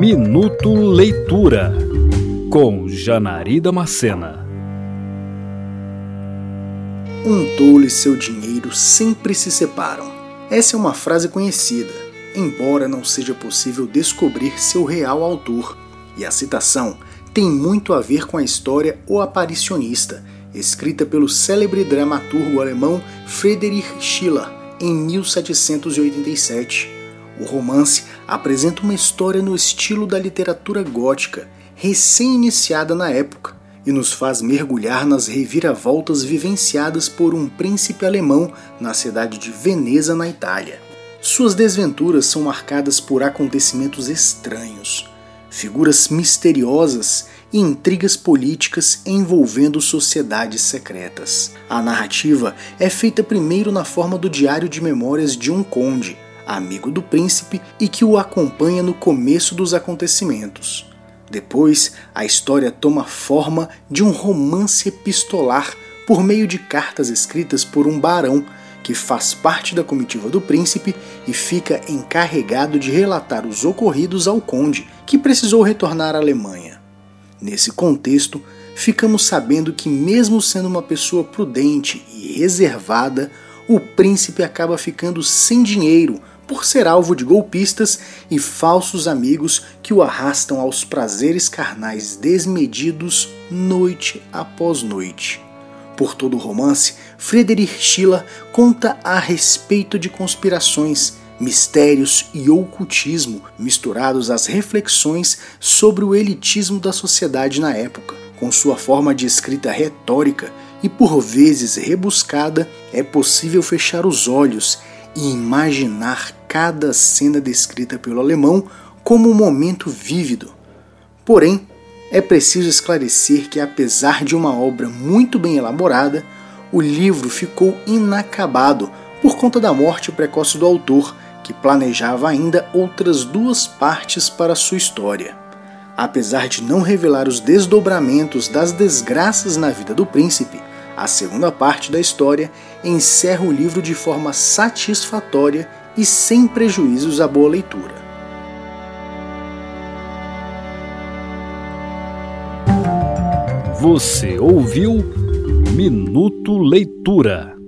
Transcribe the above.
Minuto Leitura com Janari Macena. Um tolo e seu dinheiro sempre se separam. Essa é uma frase conhecida, embora não seja possível descobrir seu real autor, e a citação tem muito a ver com a história O Aparicionista, escrita pelo célebre dramaturgo alemão Friedrich Schiller em 1787 o romance apresenta uma história no estilo da literatura gótica, recém-iniciada na época, e nos faz mergulhar nas reviravoltas vivenciadas por um príncipe alemão na cidade de Veneza, na Itália. Suas desventuras são marcadas por acontecimentos estranhos, figuras misteriosas e intrigas políticas envolvendo sociedades secretas. A narrativa é feita primeiro na forma do diário de memórias de um conde, amigo do príncipe e que o acompanha no começo dos acontecimentos. Depois, a história toma forma de um romance epistolar por meio de cartas escritas por um barão que faz parte da comitiva do príncipe e fica encarregado de relatar os ocorridos ao conde, que precisou retornar à Alemanha. Nesse contexto, ficamos sabendo que, mesmo sendo uma pessoa prudente e reservada, o príncipe acaba ficando sem dinheiro por ser alvo de golpistas e falsos amigos que o arrastam aos prazeres carnais desmedidos noite após noite. Por todo o romance, Friedrich Schiller conta a respeito de conspirações, mistérios e ocultismo misturados às reflexões sobre o elitismo da sociedade na época. Com sua forma de escrita retórica e por vezes rebuscada, é possível fechar os olhos e imaginar cada cena descrita pelo alemão como um momento vívido. Porém, é preciso esclarecer que, apesar de uma obra muito bem elaborada, o livro ficou inacabado por conta da morte precoce do autor, que planejava ainda outras duas partes para sua história. Apesar de não revelar os desdobramentos das desgraças na vida do príncipe, a segunda parte da história encerra o livro de forma satisfatória e sem prejuízos à boa leitura. Você ouviu Minuto Leitura.